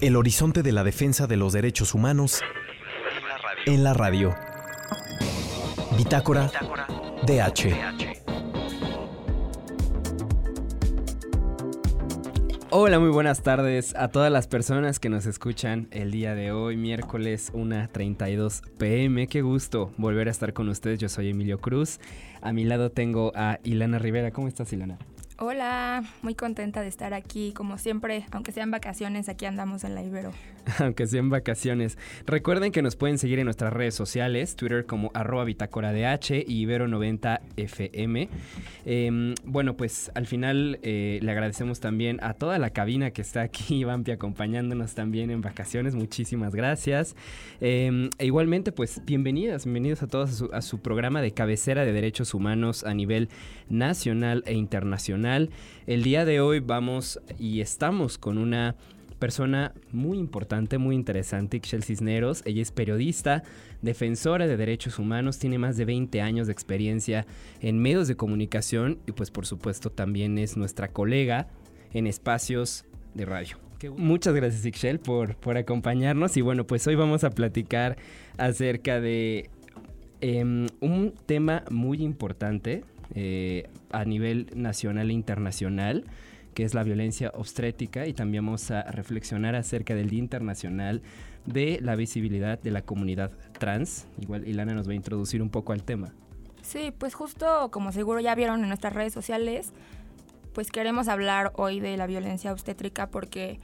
El horizonte de la defensa de los derechos humanos en la radio. Bitácora DH. Hola, muy buenas tardes a todas las personas que nos escuchan el día de hoy, miércoles 1.32 pm. Qué gusto volver a estar con ustedes. Yo soy Emilio Cruz. A mi lado tengo a Ilana Rivera. ¿Cómo estás, Ilana? Hola, muy contenta de estar aquí, como siempre, aunque sean vacaciones, aquí andamos en la Ibero. aunque sean vacaciones. Recuerden que nos pueden seguir en nuestras redes sociales, Twitter como arroba bitácora DH y Ibero90FM. Em, bueno, pues al final eh, le agradecemos también a toda la cabina que está aquí, Vampi, acompañándonos también en vacaciones. Muchísimas gracias. Em, e igualmente, pues bienvenidas, bienvenidos a todos a su programa de cabecera de derechos humanos a nivel nacional e internacional. El día de hoy vamos y estamos con una persona muy importante, muy interesante, Ixchel Cisneros. Ella es periodista, defensora de derechos humanos, tiene más de 20 años de experiencia en medios de comunicación y pues por supuesto también es nuestra colega en espacios de radio. Muchas gracias Ixchel por, por acompañarnos y bueno pues hoy vamos a platicar acerca de em, un tema muy importante eh, a nivel nacional e internacional, que es la violencia obstétrica, y también vamos a reflexionar acerca del Día Internacional de la Visibilidad de la Comunidad Trans. Igual Ilana nos va a introducir un poco al tema. Sí, pues justo como seguro ya vieron en nuestras redes sociales, pues queremos hablar hoy de la violencia obstétrica porque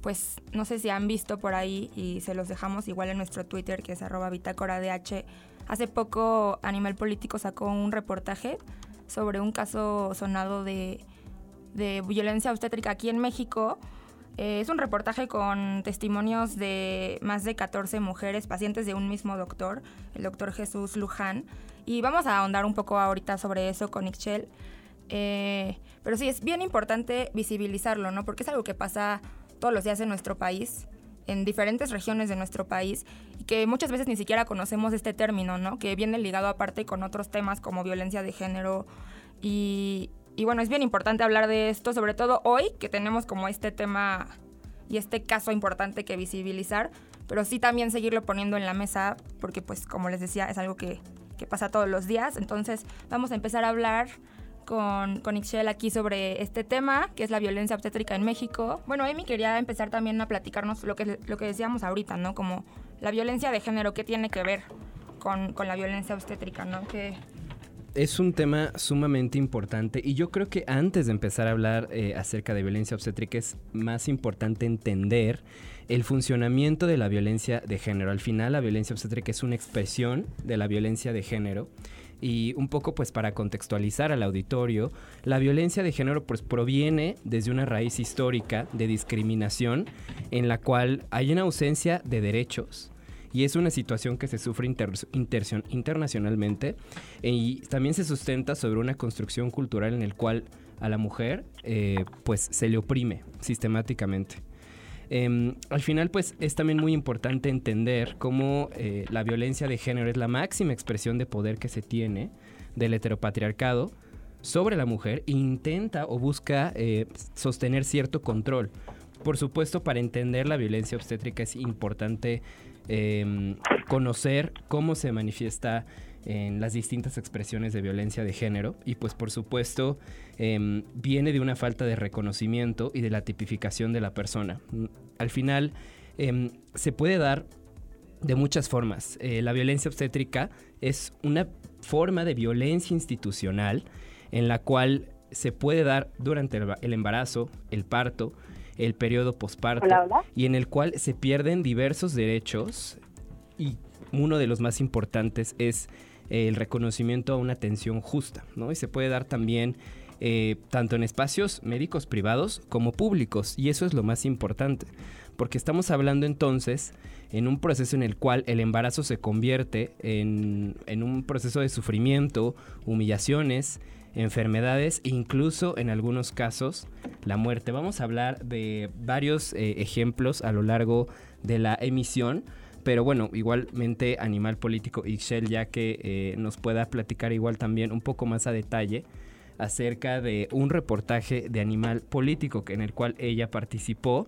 pues no sé si han visto por ahí y se los dejamos igual en nuestro Twitter que es arroba bitácora DH Hace poco Animal Político sacó un reportaje sobre un caso sonado de, violencia obstétrica aquí en México. Eh, es un reportaje con testimonios de más de 14 mujeres, pacientes de un mismo doctor, el doctor Jesús Luján. Y vamos a ahondar un poco ahorita sobre eso con Ixchel. Eh, pero sí, es bien importante visibilizarlo, ¿no? Porque es algo que pasa todos los días en nuestro país en diferentes regiones de nuestro país y que muchas veces ni siquiera conocemos este término, ¿no? Que viene ligado aparte con otros temas como violencia de género y, y bueno, es bien importante hablar de esto, sobre todo hoy que tenemos como este tema y este caso importante que visibilizar, pero sí también seguirlo poniendo en la mesa porque pues como les decía es algo que, que pasa todos los días, entonces vamos a empezar a hablar con, con Ixchel aquí sobre este tema, que es la violencia obstétrica en México. Bueno, Emi quería empezar también a platicarnos lo que, lo que decíamos ahorita, ¿no? Como la violencia de género, ¿qué tiene que ver con, con la violencia obstétrica, ¿no? Que, es un tema sumamente importante y yo creo que antes de empezar a hablar eh, acerca de violencia obstétrica es más importante entender el funcionamiento de la violencia de género. Al final la violencia obstétrica es una expresión de la violencia de género y un poco pues para contextualizar al auditorio, la violencia de género pues proviene desde una raíz histórica de discriminación en la cual hay una ausencia de derechos y es una situación que se sufre internacionalmente y también se sustenta sobre una construcción cultural en el cual a la mujer eh, pues se le oprime sistemáticamente. Em, al final, pues es también muy importante entender cómo eh, la violencia de género es la máxima expresión de poder que se tiene del heteropatriarcado sobre la mujer e intenta o busca eh, sostener cierto control. Por supuesto, para entender la violencia obstétrica es importante em, conocer cómo se manifiesta en las distintas expresiones de violencia de género y pues por supuesto em, viene de una falta de reconocimiento y de la tipificación de la persona. Al final em, se puede dar de muchas formas. Eh, la violencia obstétrica es una forma de violencia institucional en la cual se puede dar durante el embarazo, el parto, el periodo posparto y en el cual se pierden diversos derechos y uno de los más importantes es el reconocimiento a una atención justa, ¿no? Y se puede dar también eh, tanto en espacios médicos privados como públicos, y eso es lo más importante, porque estamos hablando entonces en un proceso en el cual el embarazo se convierte en, un proceso de sufrimiento, humillaciones, enfermedades incluso en algunos casos la muerte. Vamos a hablar de varios eh, ejemplos a lo largo de la emisión pero bueno, igualmente Animal Político Ixchel, ya que eh, nos pueda platicar igual también un poco más a detalle acerca de un reportaje de Animal Político en el cual ella participó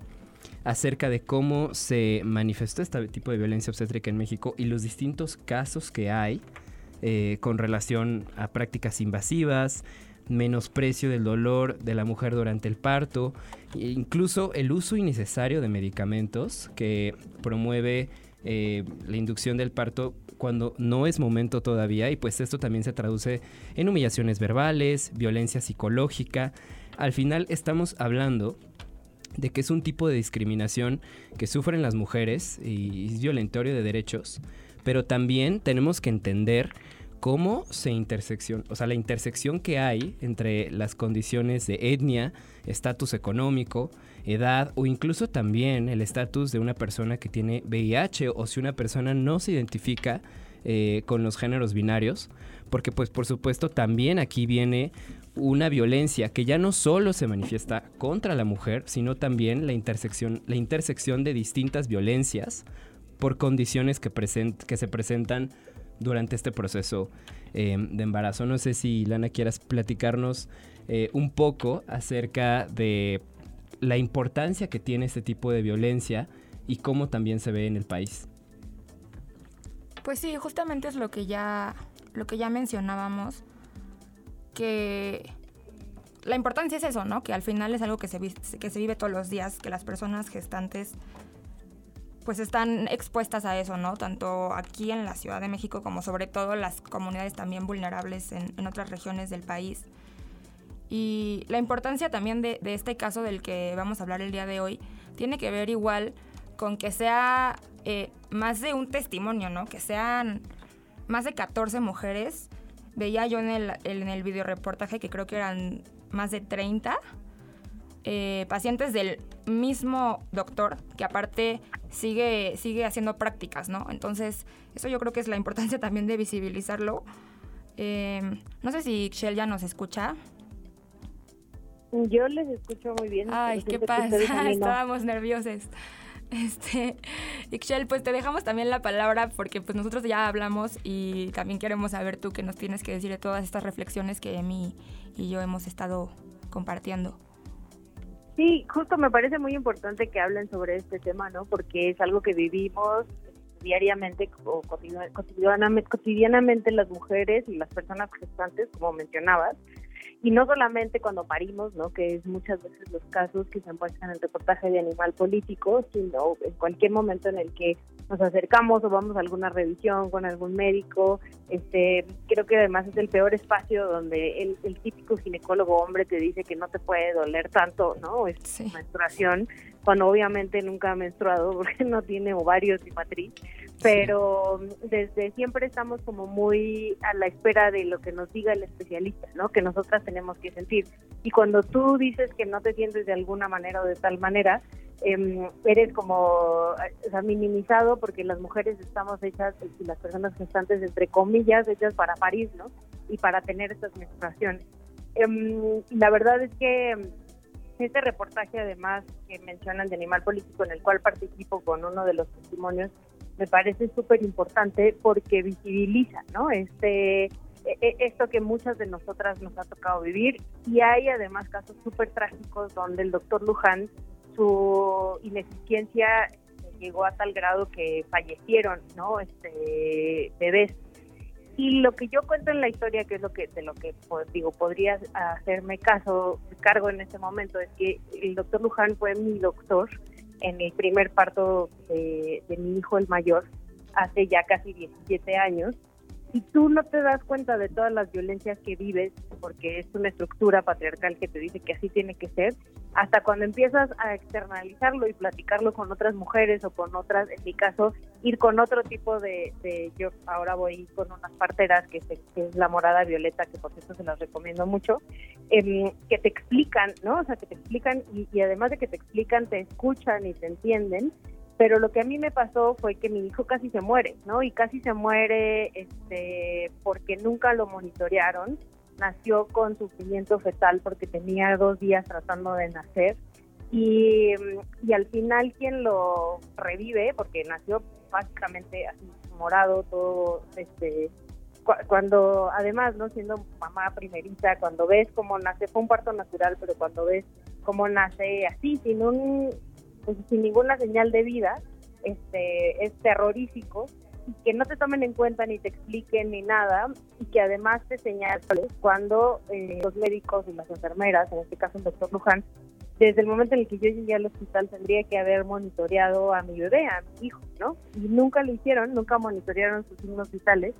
acerca de cómo se manifestó este tipo de violencia obstétrica en México y los distintos casos que hay eh, con relación a prácticas invasivas, menosprecio del dolor de la mujer durante el parto, e incluso el uso innecesario de medicamentos que promueve eh, la inducción del parto cuando no es momento todavía y pues esto también se traduce en humillaciones verbales, violencia psicológica. Al final estamos hablando de que es un tipo de discriminación que sufren las mujeres y es violatorio de derechos, pero también tenemos que entender cómo se intersección, o sea, la intersección que hay entre las condiciones de etnia, estatus económico, edad o incluso también el estatus de una persona que tiene VIH o si una persona no se identifica eh, con los géneros binarios, porque pues por supuesto también aquí viene una violencia que ya no solo se manifiesta contra la mujer, sino también la intersección, la intersección de distintas violencias por condiciones que, que se presentan durante este proceso eh, de embarazo. No sé si, Lana, quieras platicarnos eh, un poco acerca de la importancia que tiene este tipo de violencia y cómo también se ve en el país. Pues sí, justamente es lo que ya, lo que ya mencionábamos que la importancia es eso, ¿no? Que al final es algo que se, que se vive todos los días, que las personas gestantes pues están expuestas a eso, ¿no? Tanto aquí en la Ciudad de México como sobre todo las comunidades también vulnerables en, otras regiones del país. Y la importancia también de, este caso del que vamos a hablar el día de hoy tiene que ver igual con que sea eh, más de un testimonio, ¿no? Que sean más de 14 mujeres veía yo en el, en el video reportaje que creo que eran más de 30 eh, pacientes del mismo doctor que aparte sigue, sigue haciendo prácticas, ¿no? Entonces, eso yo creo que es la importancia también de visibilizarlo. Em, no sé si Shell ya nos escucha. Yo les escucho muy bien. Ay, qué pasa, estábamos nerviosos. Este, Ixchel, pues te dejamos también la palabra porque pues nosotros ya hablamos y también queremos saber tú qué nos tienes que decir de todas estas reflexiones que Emi y yo hemos estado compartiendo. Sí, justo me parece muy importante que hablen sobre este tema, ¿no? Porque es algo que vivimos diariamente o cotidianamente, cotidianamente las mujeres y las personas gestantes, como mencionabas, y no solamente cuando parimos, ¿no? que es muchas veces los casos que se muestran en el reportaje de Animal Político, sino en cualquier momento en el que nos acercamos o vamos a alguna revisión con algún médico. Este, creo que además es el peor espacio donde el, el típico ginecólogo hombre te dice que no te puede doler tanto, ¿no? Es menstruación, cuando obviamente nunca ha menstruado porque no tiene ovarios y matriz pero desde siempre estamos como muy a la espera de lo que nos diga el especialista, ¿no? Que nosotras tenemos que sentir. Y cuando tú dices que no te sientes de alguna manera o de tal manera, eh, eres como o sea, minimizado porque las mujeres estamos hechas, y las personas gestantes, entre comillas, hechas para parir, ¿no? Y para tener estas menstruaciones. Eh, la verdad es que este reportaje, además, que mencionan de Animal Político, en el cual participo con uno de los testimonios, me parece súper importante porque visibiliza, ¿no? Este, e, e, esto que muchas de nosotras nos ha tocado vivir y hay además casos súper trágicos donde el doctor Luján, su ineficiencia llegó a tal grado que fallecieron, ¿no? Este, bebés. Y lo que yo cuento en la historia, que es lo que de lo que pues, digo podría hacerme caso, cargo en este momento, es que el doctor Luján fue mi doctor en el primer parto de, mi hijo el mayor hace ya casi 17 años y tú no te das cuenta de todas las violencias que vives, porque es una estructura patriarcal que te dice que así tiene que ser, hasta cuando empiezas a externalizarlo y platicarlo con otras mujeres o con otras, en mi caso, ir con otro tipo de, yo ahora voy con unas parteras, que, es la morada violeta, que por cierto se las recomiendo mucho, em, que te explican, ¿no? O sea, que te explican y además de que te explican, te escuchan y te entienden pero lo que a mí me pasó fue que mi hijo casi se muere, ¿no? Y casi se muere este, porque nunca lo monitorearon. Nació con sufrimiento fetal porque tenía dos días tratando de nacer. Y, y al final quien lo revive, porque nació básicamente así morado, todo, este, cuando además, ¿no? Siendo mamá primerita, cuando ves cómo nace, fue un parto natural, pero cuando ves cómo nace así, sin un pues, sin ninguna señal de vida, este, es terrorífico y que no te tomen en cuenta ni te expliquen ni nada y que además te señalen cuando eh, los médicos y las enfermeras, en este caso el doctor Luján, desde el momento en el que yo llegué al hospital tendría que haber monitoreado a mi bebé, a mi hijo, ¿no? Y nunca lo hicieron, nunca monitorearon sus signos vitales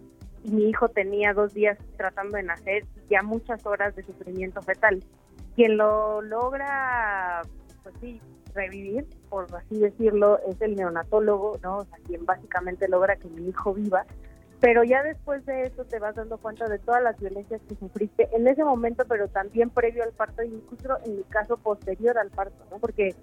y mi hijo tenía dos días tratando de nacer y ya muchas horas de sufrimiento fetal. Quien lo logra, pues sí, revivir, por así decirlo, es el neonatólogo, ¿no? O sea, quien básicamente logra que mi hijo viva. Pero ya después de eso te vas dando cuenta de todas las violencias que sufriste en ese momento, pero también previo al parto, incluso en mi caso posterior al parto, ¿no? Porque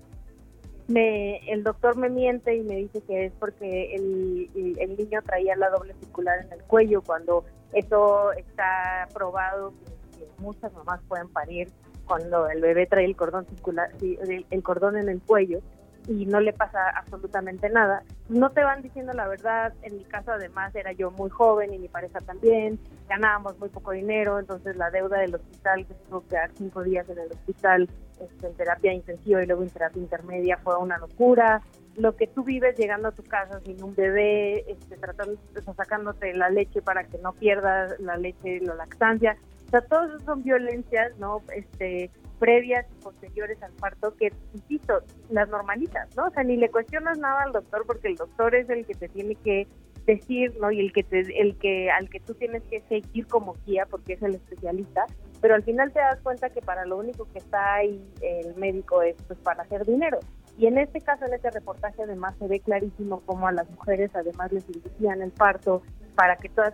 me, el doctor me miente y me dice que es porque el, el, niño traía la doble circular en el cuello, cuando eso está probado que muchas mamás pueden parir cuando el bebé trae el cordón circular, el, cordón en el cuello y no le pasa absolutamente nada. No te van diciendo la verdad. En mi caso, además, era yo muy joven y mi pareja también. Ganábamos muy poco dinero, entonces la deuda del hospital, que tuvo que quedar cinco días en el hospital, este, en terapia intensiva y luego en terapia intermedia, fue una locura. Lo que tú vives llegando a tu casa sin un bebé, este, tratando, sacándote la leche para que no pierdas la leche, la lactancia, o sea, todas son violencias, ¿no? Este, previas y posteriores al parto que, insisto, las normalitas, ¿no? O sea, ni le cuestionas nada al doctor porque el doctor es el que te tiene que decir, ¿no? Y el que te, el que al que tú tienes que seguir como guía porque es el especialista, pero al final te das cuenta que para lo único que está ahí el médico es pues para hacer dinero. Y en este caso, en este reportaje, además se ve clarísimo cómo a las mujeres además les inducían el parto para que todas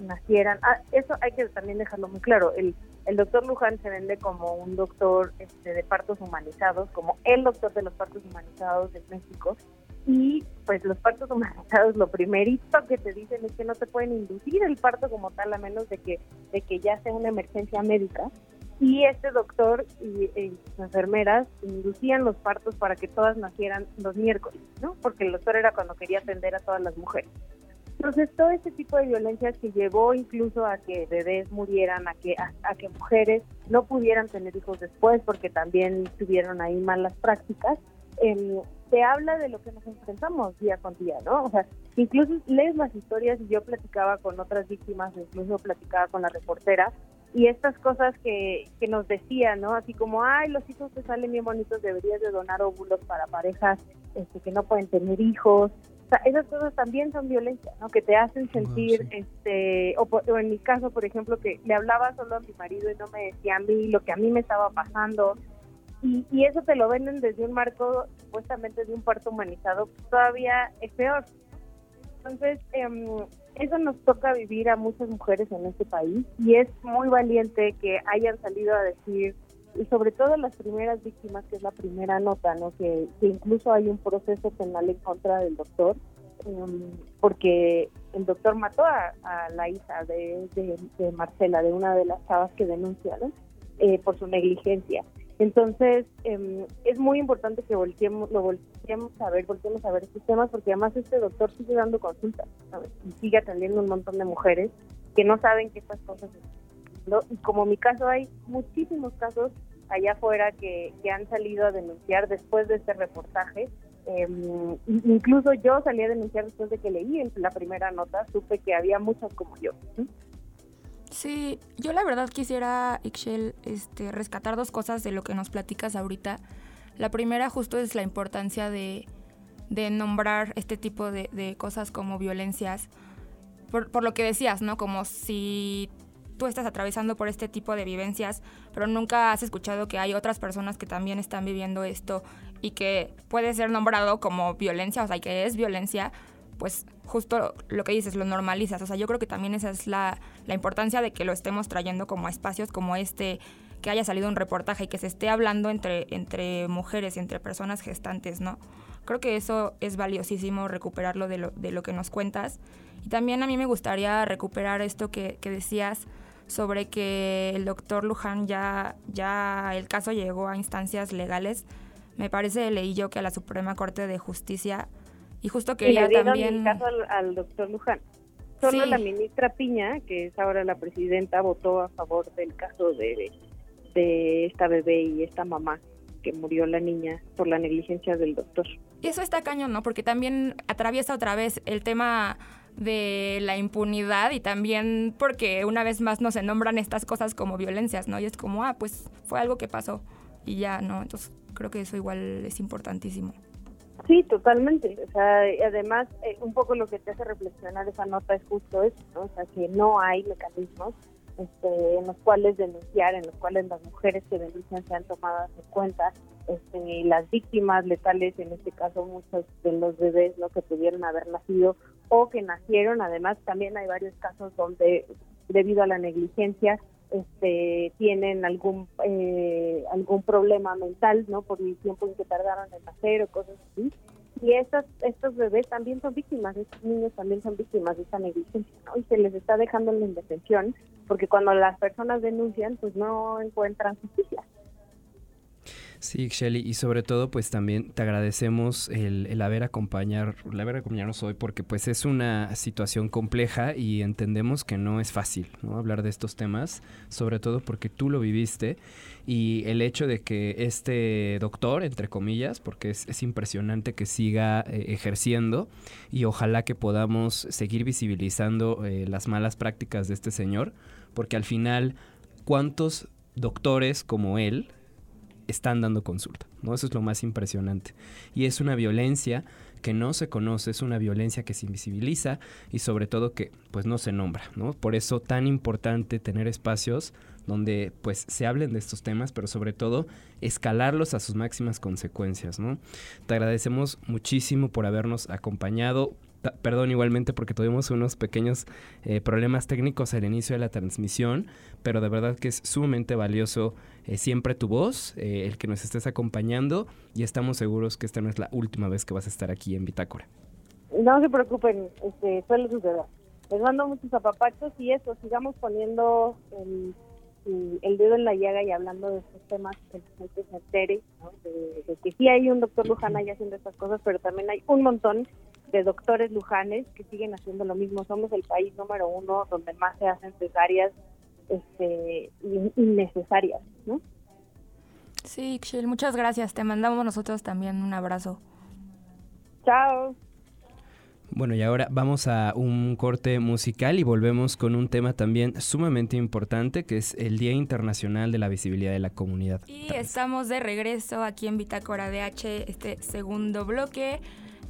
nacieran. Ah, eso hay que también dejarlo muy claro. El, el doctor Luján se vende como un doctor este, de partos humanizados, como el doctor de los partos humanizados de México. Y pues los partos humanizados, lo primerito que te dicen es que no te pueden inducir el parto como tal, a menos de que, de que ya sea una emergencia médica y este doctor y, sus enfermeras inducían los partos para que todas nacieran los miércoles, ¿no? Porque el doctor era cuando quería atender a todas las mujeres. Entonces, todo este tipo de violencias que llevó incluso a que bebés murieran, a que, a, que mujeres no pudieran tener hijos después porque también tuvieron ahí malas prácticas, eh, te habla de lo que nos enfrentamos día con día, ¿no? O sea, incluso lees las historias y yo platicaba con otras víctimas, incluso platicaba con la reportera, y estas cosas que, que nos decían, ¿no? Así como, ay, los hijos te salen bien bonitos, deberías de donar óvulos para parejas este, que no pueden tener hijos. O sea, esas cosas también son violencia, ¿no? Que te hacen sentir, este, o, en mi caso, por ejemplo, que le hablaba solo a mi marido y no me decía a mí lo que a mí me estaba pasando. Y, y eso te lo venden desde un marco supuestamente de un parto humanizado, pues todavía es peor. Entonces, eh, eso nos toca vivir a muchas mujeres en este país y es muy valiente que hayan salido a decir, y sobre todo las primeras víctimas, que es la primera nota, ¿no? que, incluso hay un proceso penal en contra del doctor, em, porque el doctor mató a, la hija de, Marcela, de una de las chavas que denunciaron, eh, por su negligencia. Entonces, em, es muy importante que volteemos, lo volteemos a ver, volteemos a ver estos temas, porque además este doctor sigue dando consultas y sigue atendiendo un montón de mujeres que no saben que estas cosas ¿no? Y como mi caso hay muchísimos casos allá afuera que, que han salido a denunciar después de este reportaje. Em, incluso yo salí a denunciar después de que leí la primera nota, supe que había muchas como yo. Yo la verdad quisiera, Ixchel, este, rescatar dos cosas de lo que nos platicas ahorita. La primera justo es la importancia de, nombrar este tipo de, cosas como violencias, por, por, lo que decías, ¿no? Como si tú estás atravesando por este tipo de vivencias, pero nunca has escuchado que hay otras personas que también están viviendo esto y que puede ser nombrado como violencia, o sea, que es violencia, pues justo lo que dices, lo normalizas. O sea, yo creo que también esa es la, importancia de que lo estemos trayendo como espacios como este, que haya salido un reportaje y que se esté hablando entre, entre mujeres y entre personas gestantes, ¿no? Creo que eso es valiosísimo recuperarlo de lo, de lo que nos cuentas. Y también a mí me gustaría recuperar esto que, que decías sobre que el doctor Luján ya, ya el caso llegó a instancias legales. Me parece, leí yo que a la Suprema Corte de Justicia y justo quería y le también... el caso al, doctor Luján. Solo la ministra Piña, que es ahora la presidenta, votó a favor del caso de, de esta bebé y esta mamá. que murió la niña por la negligencia del doctor. Eso está cañón, ¿no? Porque también atraviesa otra vez el tema de la impunidad y también porque una vez más no se nombran estas cosas como violencias, ¿no? Y es como, ah, pues fue algo que pasó y ya, ¿no? Entonces creo que eso igual es importantísimo. Sí, totalmente. O sea, además, eh, un poco lo que te hace reflexionar esa nota es justo eso. O sea, que no hay mecanismos este, en los cuales denunciar, en los cuales las mujeres que denuncian sean tomadas en cuenta, este, las víctimas letales, en este caso muchos de los bebés ¿no? que pudieron haber nacido o que nacieron. Además, también hay varios casos donde, debido a la negligencia, este, tienen algún eh, algún problema mental, ¿no? Por el tiempo que tardaron en nacer o cosas así. Y estos, estos bebés también son víctimas, estos niños también son víctimas de esta negligencia, ¿no? Y se les está dejando en la indefensión, porque cuando las personas denuncian, pues no encuentran justicia. Sí, Shelly, y sobre todo, pues también te agradecemos el, haber acompañar, el haber acompañarnos hoy, porque pues es una situación compleja y entendemos que no es fácil. Hablar de estos temas, sobre todo porque tú lo viviste y el hecho de que este doctor, entre comillas, porque es, impresionante que siga eh, ejerciendo y ojalá que podamos seguir visibilizando eh, las malas prácticas de este señor, porque al final, ¿cuántos doctores como él están dando consulta, ¿no? Eso es lo más impresionante. Y es una violencia que no se conoce, es una violencia que se invisibiliza y sobre todo que pues no se nombra, ¿no? Por eso tan importante tener espacios donde pues se hablen de estos temas, pero sobre todo escalarlos a sus máximas consecuencias, ¿no? Te agradecemos muchísimo por habernos acompañado perdón igualmente porque tuvimos unos pequeños eh, problemas técnicos al inicio de la transmisión, pero de verdad que es sumamente valioso eh, siempre tu voz, eh, el que nos estés acompañando y estamos seguros que esta no es la última vez que vas a estar aquí en Bitácora. No se preocupen, este, suele suceder. Les mando muchos apapachos y eso, sigamos poniendo el, dedo en la llaga y hablando de estos temas que la gente se entere, de, que sí hay un doctor Luján ahí haciendo estas cosas, pero también hay un montón de doctores lujanes que siguen haciendo lo mismo. Somos el país número uno donde más se hacen cesáreas este, innecesarias, ¿no? Sí, Xel, muchas gracias. Te mandamos nosotros también un abrazo. Chao. Bueno, y ahora vamos a un corte musical y volvemos con un tema también sumamente importante que es el Día Internacional de la Visibilidad de la Comunidad. Y estamos de regreso aquí en Bitácora DH, este segundo bloque.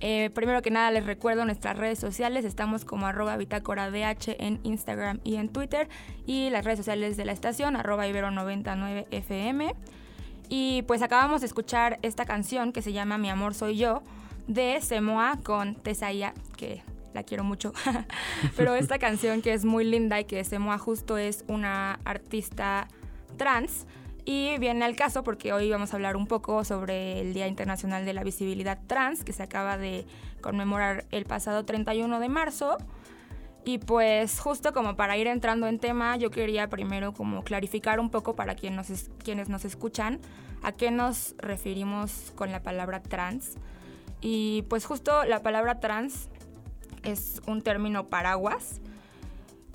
Eh, primero que nada les recuerdo nuestras redes sociales, estamos como arroba bitácora DH en Instagram y en Twitter y las redes sociales de la estación arroba ibero99fm. Y pues acabamos de escuchar esta canción que se llama Mi amor soy yo de Semoa con Tesaya, que la quiero mucho. Pero esta canción que es muy linda y que Semoa justo es una artista trans y viene al caso porque hoy vamos a hablar un poco sobre el Día Internacional de la Visibilidad Trans, que se acaba de conmemorar el pasado 31 de marzo. Y pues justo como para ir entrando en tema, yo quería primero como clarificar un poco para quienes nos, quienes nos escuchan a qué nos referimos con la palabra trans. Y pues justo la palabra trans es un término paraguas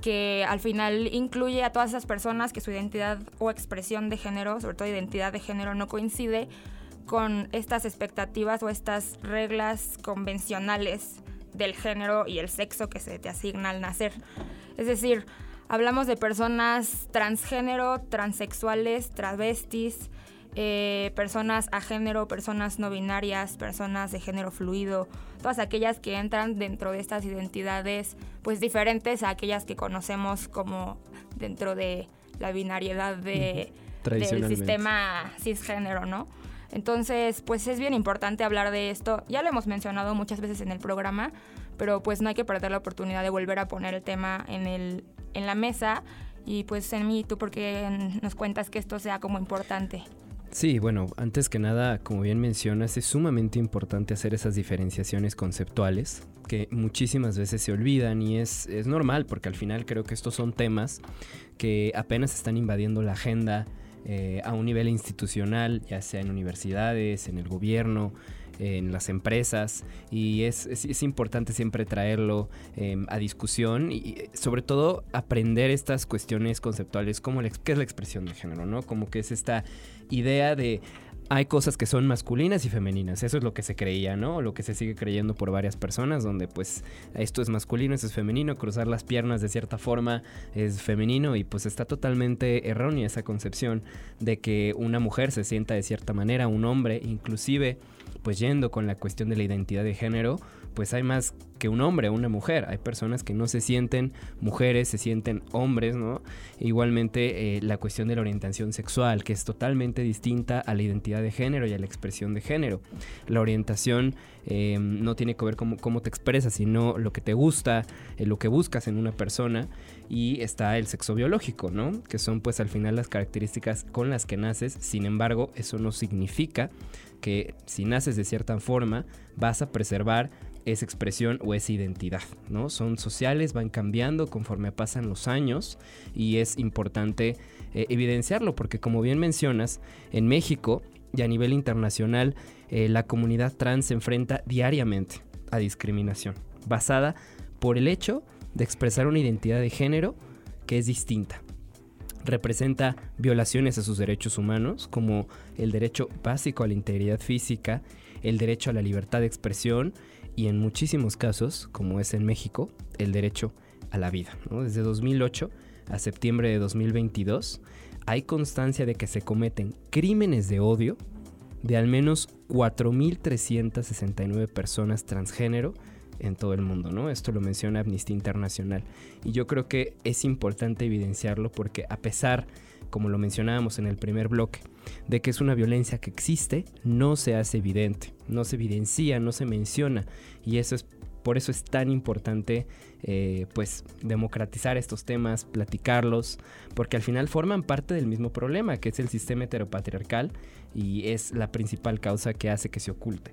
que al final incluye a todas esas personas que su identidad o expresión de género, sobre todo identidad de género, no coincide con estas expectativas o estas reglas convencionales del género y el sexo que se te asigna al nacer. Es decir, hablamos de personas transgénero, transexuales, travestis, eh, personas a género, personas no binarias, personas de género fluido, todas aquellas que entran dentro de estas identidades pues diferentes a aquellas que conocemos como dentro de la binariedad de, del sistema cisgénero, ¿no? Entonces, pues es bien importante hablar de esto. Ya lo hemos mencionado muchas veces en el programa, pero pues no hay que perder la oportunidad de volver a poner el tema en, el, en la mesa. Y pues en mí, tú porque nos cuentas que esto sea como importante. Sí, bueno, antes que nada, como bien mencionas, es sumamente importante hacer esas diferenciaciones conceptuales que muchísimas veces se olvidan y es, es normal porque al final creo que estos son temas que apenas están invadiendo la agenda eh, a un nivel institucional, ya sea en universidades, en el gobierno, en las empresas y es, es, importante siempre traerlo em, a discusión y sobre todo aprender estas cuestiones conceptuales como qué es la expresión de género, ¿no? Como que es esta idea de hay cosas que son masculinas y femeninas. Eso es lo que se creía, ¿no? Lo que se sigue creyendo por varias personas, donde pues esto es masculino, esto es femenino, cruzar las piernas de cierta forma es femenino y pues está totalmente errónea esa concepción de que una mujer se sienta de cierta manera, un hombre, inclusive pues yendo con la cuestión de la identidad de género, pues hay más que un hombre o una mujer. Hay personas que no se sienten mujeres, se sienten hombres, ¿no? Igualmente eh, la cuestión de la orientación sexual, que es totalmente distinta a la identidad de género y a la expresión de género. La orientación eh, no tiene que ver con cómo te expresas, sino lo que te gusta, eh, lo que buscas en una persona. Y está el sexo biológico, ¿no? Que son pues al final las características con las que naces. Sin embargo, eso no significa que si naces de cierta forma vas a preservar esa expresión o esa identidad, ¿no? Son sociales, van cambiando conforme pasan los años y es importante eh, evidenciarlo porque como bien mencionas, en México y a nivel internacional eh, la comunidad trans se enfrenta diariamente a discriminación basada por el hecho de expresar una identidad de género que es distinta. Representa violaciones a sus derechos humanos como el derecho básico a la integridad física, el derecho a la libertad de expresión y en muchísimos casos, como es en México, el derecho a la vida. Desde 2008 a septiembre de 2022 hay constancia de que se cometen crímenes de odio de al menos 4.369 personas transgénero en todo el mundo, ¿no? Esto lo menciona Amnistía Internacional. Y yo creo que es importante evidenciarlo porque a pesar, como lo mencionábamos en el primer bloque, de que es una violencia que existe, no se hace evidente, no se evidencia, no se menciona. Y eso es por eso es tan importante eh, pues democratizar estos temas, platicarlos, porque al final forman parte del mismo problema, que es el sistema heteropatriarcal y es la principal causa que hace que se oculte.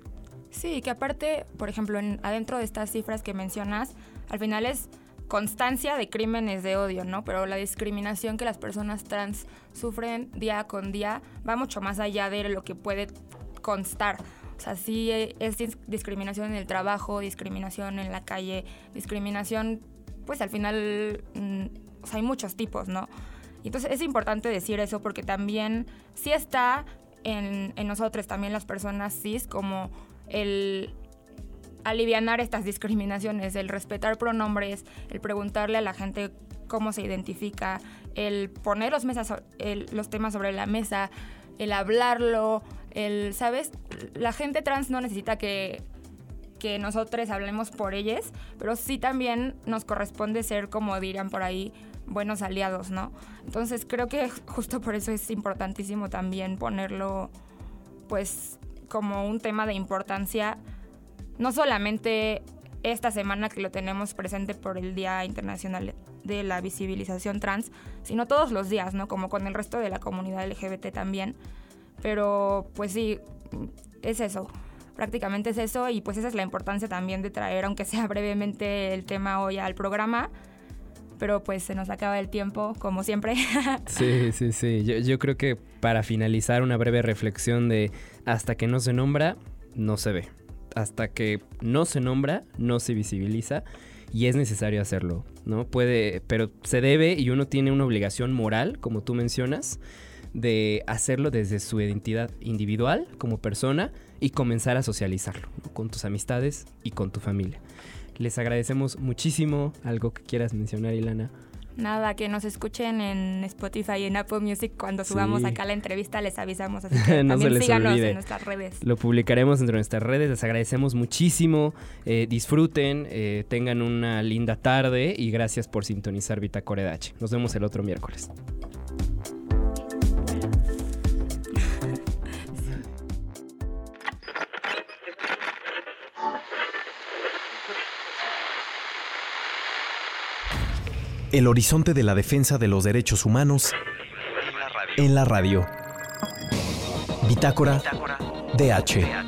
Sí, que aparte, por ejemplo, adentro de estas cifras que mencionas, al final es constancia de crímenes de odio, ¿no? Pero la discriminación que las personas trans sufren día con día va mucho más allá de lo que puede constar. O sea, sí es discriminación en el trabajo, discriminación en la calle, discriminación, pues al final, mm, hay muchos tipos, ¿no? Entonces es importante decir eso porque también sí está en, en nosotros, también las personas cis, como el alivianar estas discriminaciones, el respetar pronombres, el preguntarle a la gente cómo se identifica, el poner los, temas sobre la mesa, el hablarlo, el, ¿sabes? La gente trans no necesita que, que nosotros hablemos por ellas, pero sí también nos corresponde ser, como dirían por ahí, buenos aliados, ¿no? Entonces creo que justo por eso es importantísimo también ponerlo, pues, como un tema de importancia no solamente esta semana que lo tenemos presente por el Día Internacional de la Visibilización Trans, sino todos los días, ¿no? Como con el resto de la comunidad LGBT también. Pero pues sí, es eso. Prácticamente es eso y pues esa es la importancia también de traer, aunque sea brevemente, el tema hoy al programa. Pero pues se nos acaba el tiempo, como siempre. sí, sí, sí. Yo, yo creo que para finalizar una breve reflexión de hasta que no se nombra, no se ve hasta que no se nombra, no se visibiliza y es necesario hacerlo, ¿no? Puede, pero se debe y uno tiene una obligación moral, como tú mencionas, de hacerlo desde su identidad individual como persona y comenzar a socializarlo con tus amistades y con tu familia. Les agradecemos muchísimo. ¿Algo que quieras mencionar, Ilana? Nada, que nos escuchen en Spotify y en Apple Music cuando subamos acá la entrevista, les avisamos. Así que no también síganos en nuestras redes. Lo publicaremos entre nuestras redes, les agradecemos muchísimo. Eh, disfruten, eh, tengan una linda tarde y gracias por sintonizar Bitácora Nos vemos el otro miércoles. El horizonte de la defensa de los derechos humanos en la radio. Bitácora DH.